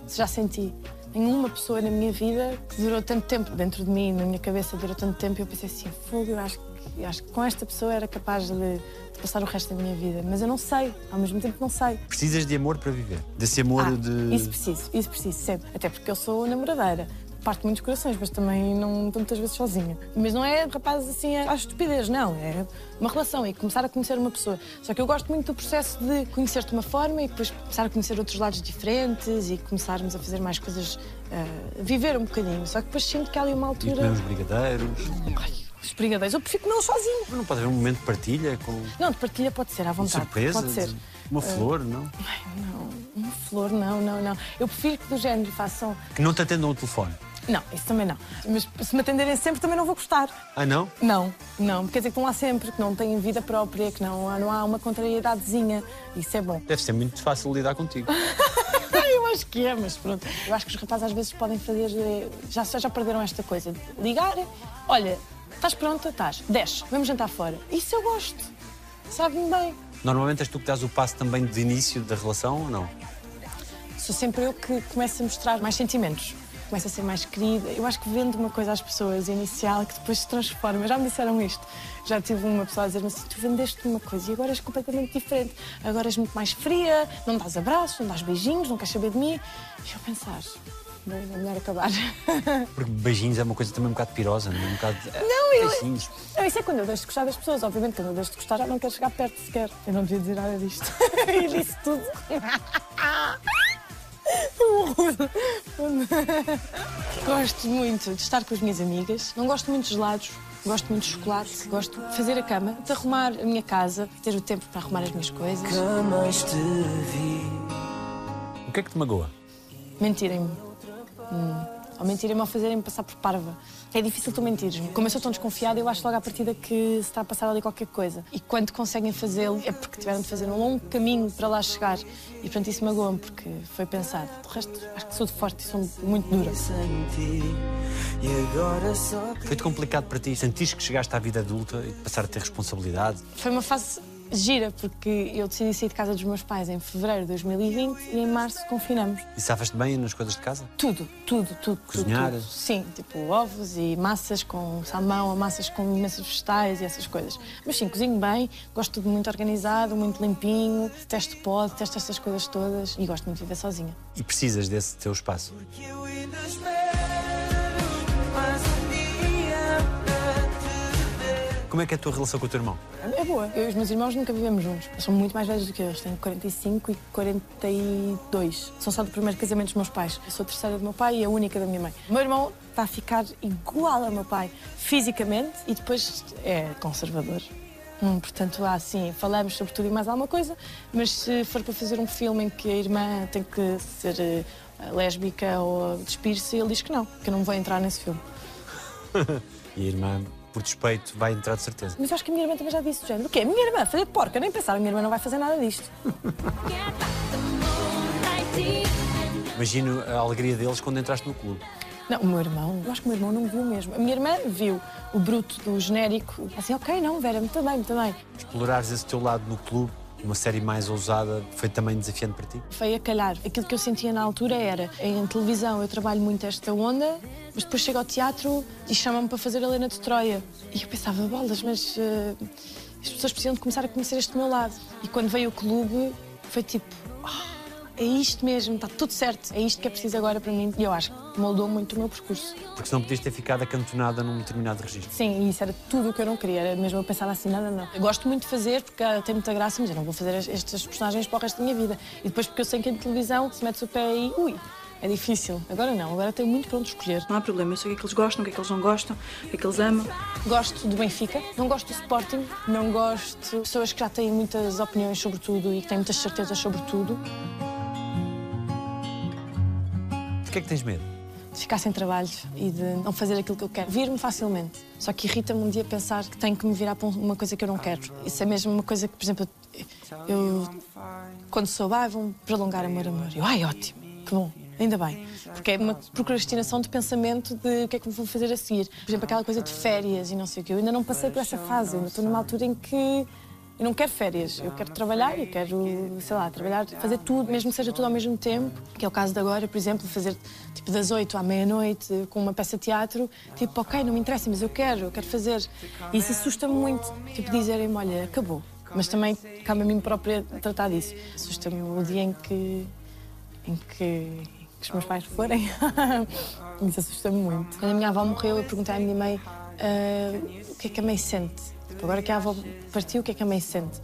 Speaker 3: se já senti. Tenho uma pessoa na minha vida que durou tanto tempo dentro de mim, na minha cabeça durou tanto tempo, e eu pensei assim, fogo, eu acho, que- eu acho que com esta pessoa era capaz de, de passar o resto da minha vida. Mas eu não sei, ao mesmo tempo não sei.
Speaker 2: Precisas de amor para viver. Desse amor
Speaker 3: Ah,
Speaker 2: de.
Speaker 3: Isso preciso, isso preciso sempre. Até porque eu sou namoradeira. Parto muitos corações, mas também não estou muitas vezes sozinha. Mas não é rapaz assim à estupidez, não. É uma relação e começar a conhecer uma pessoa. Só que eu gosto muito do processo de conhecer-te de uma forma e depois começar a conhecer outros lados diferentes e começarmos a fazer mais coisas, a viver um bocadinho. Só que depois sinto que há ali uma
Speaker 2: E
Speaker 3: altura.
Speaker 2: comer uns brigadeiros.
Speaker 3: Ai, os brigadeiros, eu prefiro comê-los sozinho.
Speaker 2: Mas não pode haver um momento de partilha com
Speaker 3: Não, de partilha pode ser, à vontade.
Speaker 2: surpresa?
Speaker 3: Pode ser.
Speaker 2: de- Uma flor, não?
Speaker 3: Ai, não, uma flor, não, não, não. Eu prefiro que do género façam.
Speaker 2: Que não te atendam o telefone.
Speaker 3: Não, isso também não. Mas se me atenderem sempre também não vou gostar.
Speaker 2: Ah, não?
Speaker 3: Não, não. Quer dizer que estão lá sempre, que não têm vida própria, que não, há- não há uma contrariedadezinha. Isso é bom.
Speaker 2: Deve ser muito fácil lidar contigo.
Speaker 3: Eu acho que é, mas pronto. Eu acho que os rapazes às vezes podem fazer. eh, Já, já perderam esta coisa ligar. Olha, estás pronta? Estás. Desce, vamos jantar fora. Isso eu gosto. Sabe-me bem.
Speaker 2: Normalmente és tu que dás o passo também de início da relação ou não?
Speaker 3: Sou sempre eu que começo a mostrar mais sentimentos. Começo a ser mais querida. Eu acho que vendo uma coisa às pessoas inicial que depois se transforma. Já me disseram isto. Já tive uma pessoa a dizer-me assim: tu vendeste uma coisa e agora és completamente diferente. Agora és muito mais fria, não dás abraços, não dás beijinhos, não queres saber de mim. E eu pensar: "Bem, é melhor acabar.
Speaker 2: Porque beijinhos é uma coisa também um bocado pirosa, não é? Um bocado.
Speaker 3: Não, eu-
Speaker 2: Beijinhos.
Speaker 3: Não, isso é quando eu deixo de gostar das pessoas. Obviamente, quando eu deixo de gostar, já não quero chegar perto sequer. Eu não devia dizer nada disto. e disse tudo. gosto muito de estar com as minhas amigas. Não gosto muito de gelados. Gosto muito de chocolate. Gosto de fazer a cama, de arrumar a minha casa, ter o tempo para arrumar as minhas coisas.
Speaker 2: O que é que te magoa?
Speaker 3: Mentirem-me. Hum. Ou mentirem-me ou fazerem-me passar por parva. É difícil tu mentires. Como eu sou tão desconfiada, eu acho logo à partida que se está a passar ali qualquer coisa. E quando conseguem fazê-lo, é porque tiveram de fazer um longo caminho para lá chegar. E portanto isso magoa-me, porque foi pensado. De resto, acho que sou forte e sou muito dura.
Speaker 2: Foi-te complicado para ti? Sentiste que chegaste à vida adulta e passar a ter responsabilidade?
Speaker 3: Foi uma fase gira, porque eu decidi sair de casa dos meus pais em fevereiro de 2020 e em março confinamos.
Speaker 2: E safas-te bem nas coisas de casa?
Speaker 3: Tudo, tudo, tudo.
Speaker 2: Cozinhar?
Speaker 3: Tudo, tudo. Sim, tipo ovos e massas com salmão, ou massas com imensos vegetais e essas coisas. Mas sim, cozinho bem, gosto de tudo muito organizado, muito limpinho, detesto pó, detesto essas coisas todas e gosto muito de viver sozinha.
Speaker 2: E precisas desse teu espaço?
Speaker 1: que eu ainda espero
Speaker 2: Como é que é a tua relação com o teu irmão?
Speaker 3: É boa. Eu e os meus irmãos nunca vivemos juntos. Eles são muito mais velhos do que eu. Eles têm 45 e 42. São só do primeiro casamento dos meus pais. Eu sou a terceira do meu pai e a única da minha mãe. O meu irmão está a ficar igual ao meu pai fisicamente e depois é conservador. Hum, portanto, há assim, falamos sobre tudo e mais alguma coisa, mas se for para fazer um filme em que a irmã tem que ser eh, lésbica ou despir-se, ele diz que não, que eu não vou entrar nesse filme.
Speaker 2: E a irmã, por despeito, vai entrar de certeza.
Speaker 3: Mas eu acho que a minha irmã também já disse do género. O quê? Minha irmã fazer porca? Nem pensar, a minha irmã não vai fazer nada disto.
Speaker 2: Imagino a alegria deles quando entraste no clube.
Speaker 3: Não, o meu irmão, eu acho que o meu irmão não viu mesmo. A minha irmã viu o bruto do genérico, assim, ok, não, Vera, muito bem, muito bem.
Speaker 2: Explorares esse teu lado no clube, uma série mais ousada, foi também desafiante para ti?
Speaker 3: Foi a calhar. Aquilo que eu sentia na altura era, em televisão eu trabalho muito esta onda, mas depois chego ao teatro e chamam-me para fazer a Helena de Troia. E eu pensava, bolas, mas eh, as pessoas precisam de começar a conhecer este meu lado. E quando veio o clube, foi tipo, "Ah, é isto mesmo, está tudo certo, é isto que é preciso agora para mim. E eu acho que moldou muito o meu percurso.
Speaker 2: Porque senão podias ter ficado acantonada num determinado registro.
Speaker 3: Sim, e isso era tudo o que eu não queria. Era mesmo eu pensava assim, nada, não. Eu gosto muito de fazer porque ah, tem muita graça, mas eu não vou fazer es- estes personagens para o resto da minha vida. E depois porque eu sei que em televisão se metes o pé aí, ui, é difícil. Agora não, agora tenho muito pronto escolher.
Speaker 6: Não há problema, eu sei o que é que eles gostam, o que é que eles não gostam, o que é que eles amam.
Speaker 3: Gosto do Benfica, não gosto do Sporting, não gosto de pessoas que já têm muitas opiniões sobre tudo e que têm muitas certezas sobre tudo.
Speaker 2: Que é que tens medo?
Speaker 3: De ficar sem trabalho e de não fazer aquilo que eu quero. Vir-me facilmente. Só que irrita-me um dia pensar que tenho que me virar para uma coisa que eu não quero. Isso é mesmo uma coisa que, por exemplo, eu, quando soube, ah, vão prolongar meu amor. Eu, ai, ótimo, que bom, ainda bem. Porque é uma procrastinação de pensamento de o que é que vou fazer a seguir. Por exemplo, aquela coisa de férias e não sei o quê. Eu ainda não passei por essa fase. Eu estou numa altura em que eu não quero férias, eu quero trabalhar, eu quero, sei lá, trabalhar, fazer tudo, mesmo que seja tudo ao mesmo tempo. Que é o caso de agora, por exemplo, fazer tipo das 8 à meia-noite com uma peça de teatro. Tipo, ok, não me interessa, mas eu quero, eu quero fazer. E isso assusta-me muito, tipo, dizerem-me, olha, acabou. Mas também cabe a mim própria tratar disso. Assusta-me o dia em que, em que, que os meus pais forem. isso assusta-me muito. Quando a minha avó morreu, eu perguntei à minha mãe ah, o que é que a mãe sente. Tipo, agora que a avó partiu, o que é que a mãe sente?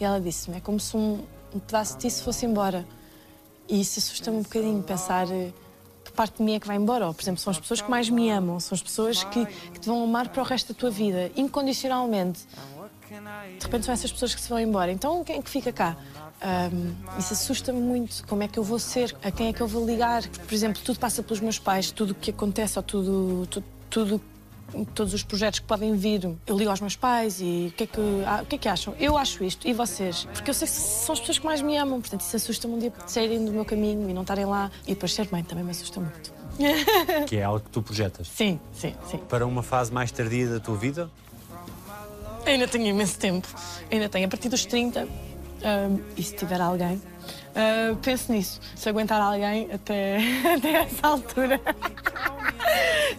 Speaker 3: E ela disse-me: é como se um, um pedaço de ti se fosse embora. E isso assusta-me um bocadinho, pensar eh, que parte de mim é que vai embora. Ou, por exemplo, são as pessoas que mais me amam, são as pessoas que, que te vão amar para o resto da tua vida, incondicionalmente. De repente são essas pessoas que se vão embora. Então quem é que fica cá? Ahm, isso assusta-me muito. Como é que eu vou ser? A quem é que eu vou ligar? Por exemplo, tudo passa pelos meus pais, tudo o que acontece ou tudo, tudo, tudo todos os projetos que podem vir, eu ligo aos meus pais e o que, é que, ah, o que é que acham? Eu acho isto, e vocês? Porque eu sei que são as pessoas que mais me amam, portanto isso assusta-me um dia saírem do meu caminho e não estarem lá. E depois ser mãe também me assusta muito.
Speaker 2: Que é algo que tu projetas.
Speaker 3: Sim, sim, sim.
Speaker 2: Para uma fase mais tardia da tua vida?
Speaker 3: Ainda tenho imenso tempo. Ainda tenho. A partir dos 30, ahm, e se tiver alguém, ah, penso nisso. Se aguentar alguém até, até essa altura.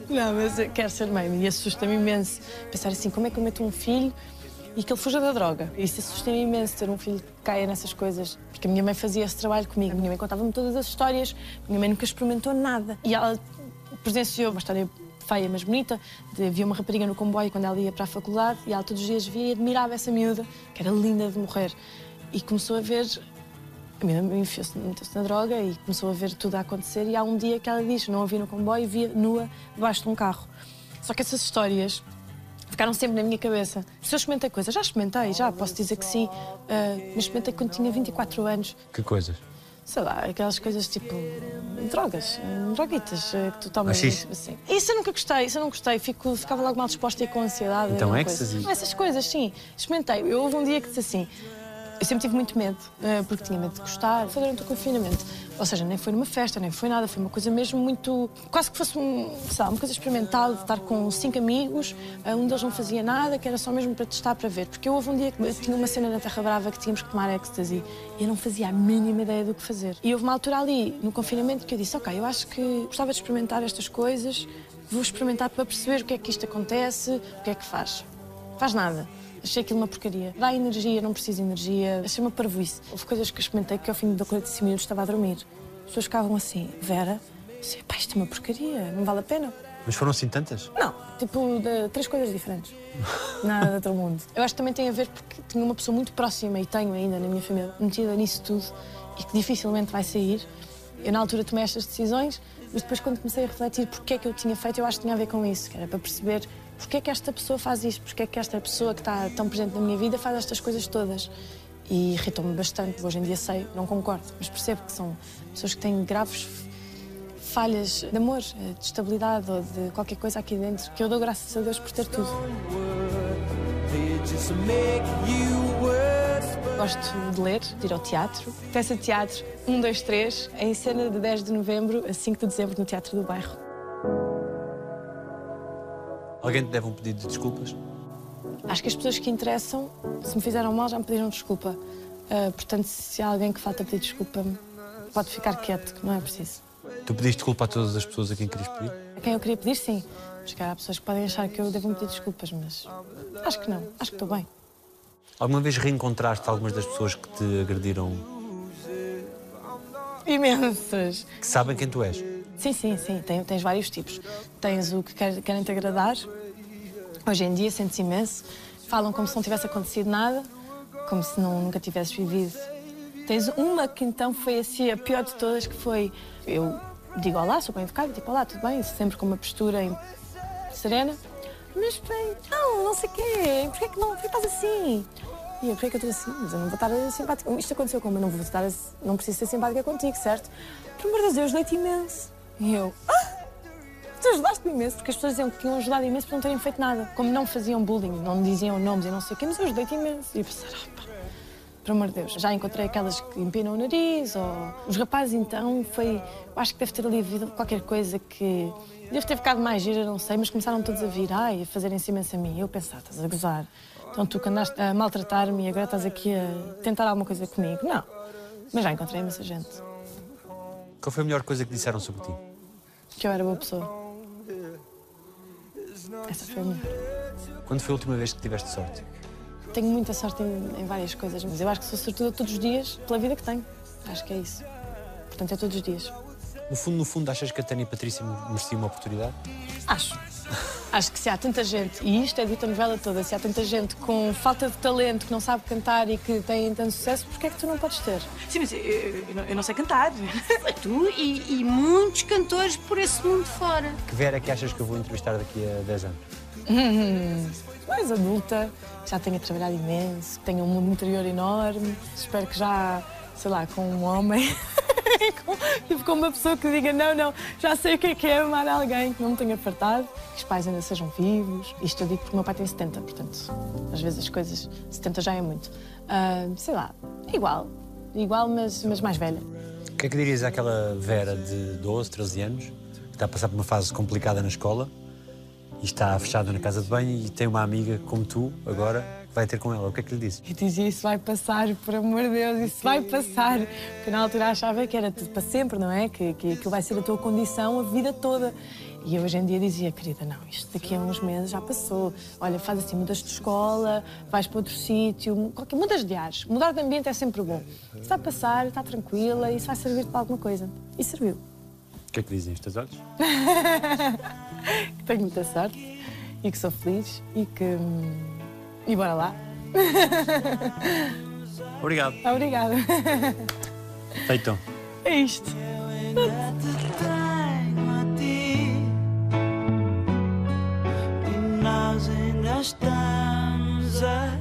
Speaker 3: Não, mas quero ser mãe e assusta-me imenso pensar assim: como é que eu meto um filho e que ele fuja da droga? Isso assusta-me imenso ter um filho que caia nessas coisas. Porque a minha mãe fazia esse trabalho comigo. A minha mãe contava-me todas as histórias. A minha mãe nunca experimentou nada. E ela presenciou uma história feia, mas bonita. De, havia uma rapariga no comboio quando ela ia para a faculdade e ela todos os dias via e admirava essa miúda, que era linda de morrer. E começou a ver. Enfiou-se meteu-se na droga e começou a ver tudo a acontecer. E há um dia que ela diz: não a vi no comboio, via nua debaixo de um carro. Só que essas histórias ficaram sempre na minha cabeça. Se eu experimentei coisas, já experimentei, já posso dizer que sim, ah, mas experimentei quando tinha 24 anos
Speaker 2: Que coisas?
Speaker 3: sei lá, aquelas coisas tipo drogas, droguitas eh, que tu tomas. Assim. Isso eu nunca gostei, isso eu não gostei, Fico, ficava logo mal disposta e com ansiedade.
Speaker 2: Então,
Speaker 3: uma
Speaker 2: ecstasy?
Speaker 3: coisa. Essas coisas, sim. Experimentei. Eu houve um dia que disse assim. Eu sempre tive muito medo, eh, porque tinha medo de gostar. Foi durante o confinamento. Ou seja, nem foi numa festa, nem foi nada. Foi uma coisa mesmo muito. Quase que fosse um, lá, uma coisa experimental de estar com cinco amigos. eh, Um deles não fazia nada, que era só mesmo para testar, para ver. Porque houve um dia que eu tinha uma cena na Terra Brava que tínhamos que tomar ecstasy e eu não fazia a mínima ideia do que fazer. E houve uma altura ali, no confinamento, que eu disse: Ok, eu acho que gostava de experimentar estas coisas, vou experimentar para perceber o que é que isto acontece, o que é que faz. Faz nada. Achei aquilo uma porcaria. Dá energia, não preciso de energia. Achei uma parvoíce. Houve coisas que eu experimentei que ao fim de 45 minutos estava a dormir. As pessoas ficavam assim, Vera, disse, pá, isto é uma porcaria, não vale a pena.
Speaker 2: Mas foram assim tantas?
Speaker 3: Não, tipo, de três coisas diferentes. Nada de outro mundo. Eu acho que também tem a ver porque tinha uma pessoa muito próxima, e tenho ainda na minha família, metida nisso tudo e que dificilmente vai sair. Eu, na altura, tomei estas decisões, mas depois, quando comecei a refletir porque é que eu tinha feito, eu acho que tinha a ver com isso, que era para perceber porque é que esta pessoa faz isto, porque é que esta pessoa que está tão presente na minha vida faz estas coisas todas. E irritou-me bastante. Hoje em dia sei, não concordo, mas percebo que são pessoas que têm graves falhas de amor, eh, de estabilidade ou de qualquer coisa aqui dentro, que eu dou graças a Deus por ter tudo. Gosto de ler, de ir ao teatro. Peça de teatro 1, 2, 3, em cena de 10 de novembro a 5 de dezembro no Teatro do Bairro.
Speaker 2: Alguém te deve um pedido de desculpas?
Speaker 3: Acho que as pessoas que interessam, se me fizeram mal, já me pediram desculpa. Ah, portanto, se há alguém que falta pedir desculpa, pode ficar quieto, que não é preciso.
Speaker 2: Tu pediste desculpa a todas as pessoas a quem querias pedir?
Speaker 3: A quem eu queria pedir, sim. Mas há pessoas que podem achar que eu devo me pedir desculpas, mas acho que não. Acho que estou bem.
Speaker 2: Alguma vez reencontraste algumas das pessoas que te agrediram,
Speaker 3: Imensas.
Speaker 2: que sabem quem tu és?
Speaker 3: Sim, sim, sim. Tem- tens vários tipos. Tens o que quer- querem te agradar. Hoje em dia sentes imenso. Falam como se não tivesse acontecido nada, como se não, nunca tivesses vivido. Tens uma que então foi assim a pior de todas, que foi eu digo olá, sou bem educada, tipo olá, tudo bem, sempre com uma postura em- serena. Mas bem, não, não sei o quê, porquê que não, porquê que estás assim? E eu, porquê que eu estou assim? Mas eu não vou estar simpática. Isto aconteceu como eu não vou estar, não preciso ser simpática contigo, certo? Por amor de Deus, eu ajudei-te imenso. E eu, ah, tu ajudaste-me imenso, porque as pessoas diziam que tinham ajudado imenso por não terem feito nada. Como não faziam bullying, não diziam nomes e não sei o quê, mas eu ajudei-te imenso. E eu pensar, ah, pá, por amor de Deus. Já encontrei aquelas que empinam o nariz, ou... Os rapazes, então, foi... Acho que deve ter ali havido qualquer coisa que... Deve ter ficado mais gira, não sei, mas começaram todos a virar e a fazerem-se imenso a mim. Eu pensar, estás a gozar. Então tu que andaste a maltratar-me e agora estás aqui a tentar alguma coisa comigo. Não. Mas já encontrei imensa gente.
Speaker 2: Qual foi a melhor coisa que disseram sobre ti?
Speaker 3: Que eu era boa pessoa. Essa foi a melhor.
Speaker 2: Quando foi a última vez que tiveste sorte?
Speaker 3: Tenho muita sorte em, em várias coisas, mas eu acho que sou sortuda todos os dias pela vida que tenho. Acho que é isso. Portanto, é todos os dias.
Speaker 2: No fundo, no fundo, achas que a Tânia Patrícia mereciam uma oportunidade?
Speaker 3: Acho. Acho que se há tanta gente, e isto é dito a novela toda, se há tanta gente com falta de talento, que não sabe cantar e que tem tanto sucesso, porquê é que tu não podes ter?
Speaker 4: Sim, mas eu, eu não, eu não sei cantar. Tu e, e muitos cantores por esse mundo fora.
Speaker 2: Que Vera que achas que eu vou entrevistar daqui a 10 anos?
Speaker 3: Mais adulta, já tenho trabalhado imenso, tenho um mundo interior enorme, espero que já, sei lá, com um homem, tipo, com uma pessoa que diga não, não, já sei o que é que é amar alguém, que não me tenha fartado, que os pais ainda sejam vivos. Isto eu digo porque o meu pai tem 70, portanto, às vezes as coisas, 70 já é muito. Ah, sei lá, igual, igual, mas, mas mais velha.
Speaker 2: O que é que dirias àquela Vera de 12, 13 anos, que está a passar por uma fase complicada na escola e está fechada na casa de banho e tem uma amiga como tu, agora, vai ter com ela? O que é que lhe dizes?
Speaker 3: E dizia, isso vai passar, por amor de Deus, isso vai passar. Porque na altura achava que era tudo para sempre, não é? Que, que aquilo vai ser a tua condição a vida toda. E eu hoje em dia dizia, querida, não, isto daqui a uns meses já passou. Olha, faz assim, mudas de escola, vais para outro sítio, qualquer, mudas de ares. Mudar de ambiente é sempre bom. Isso vai passar, está tranquila, isso vai servir para alguma coisa. E serviu.
Speaker 2: O que é que dizem os teus olhos?
Speaker 3: Que tenho muita sorte e que sou feliz e que. E bora lá.
Speaker 2: Obrigado.
Speaker 3: Obrigada.
Speaker 2: Feito.
Speaker 3: É isto.
Speaker 1: tenho a ti e nós ainda estamos a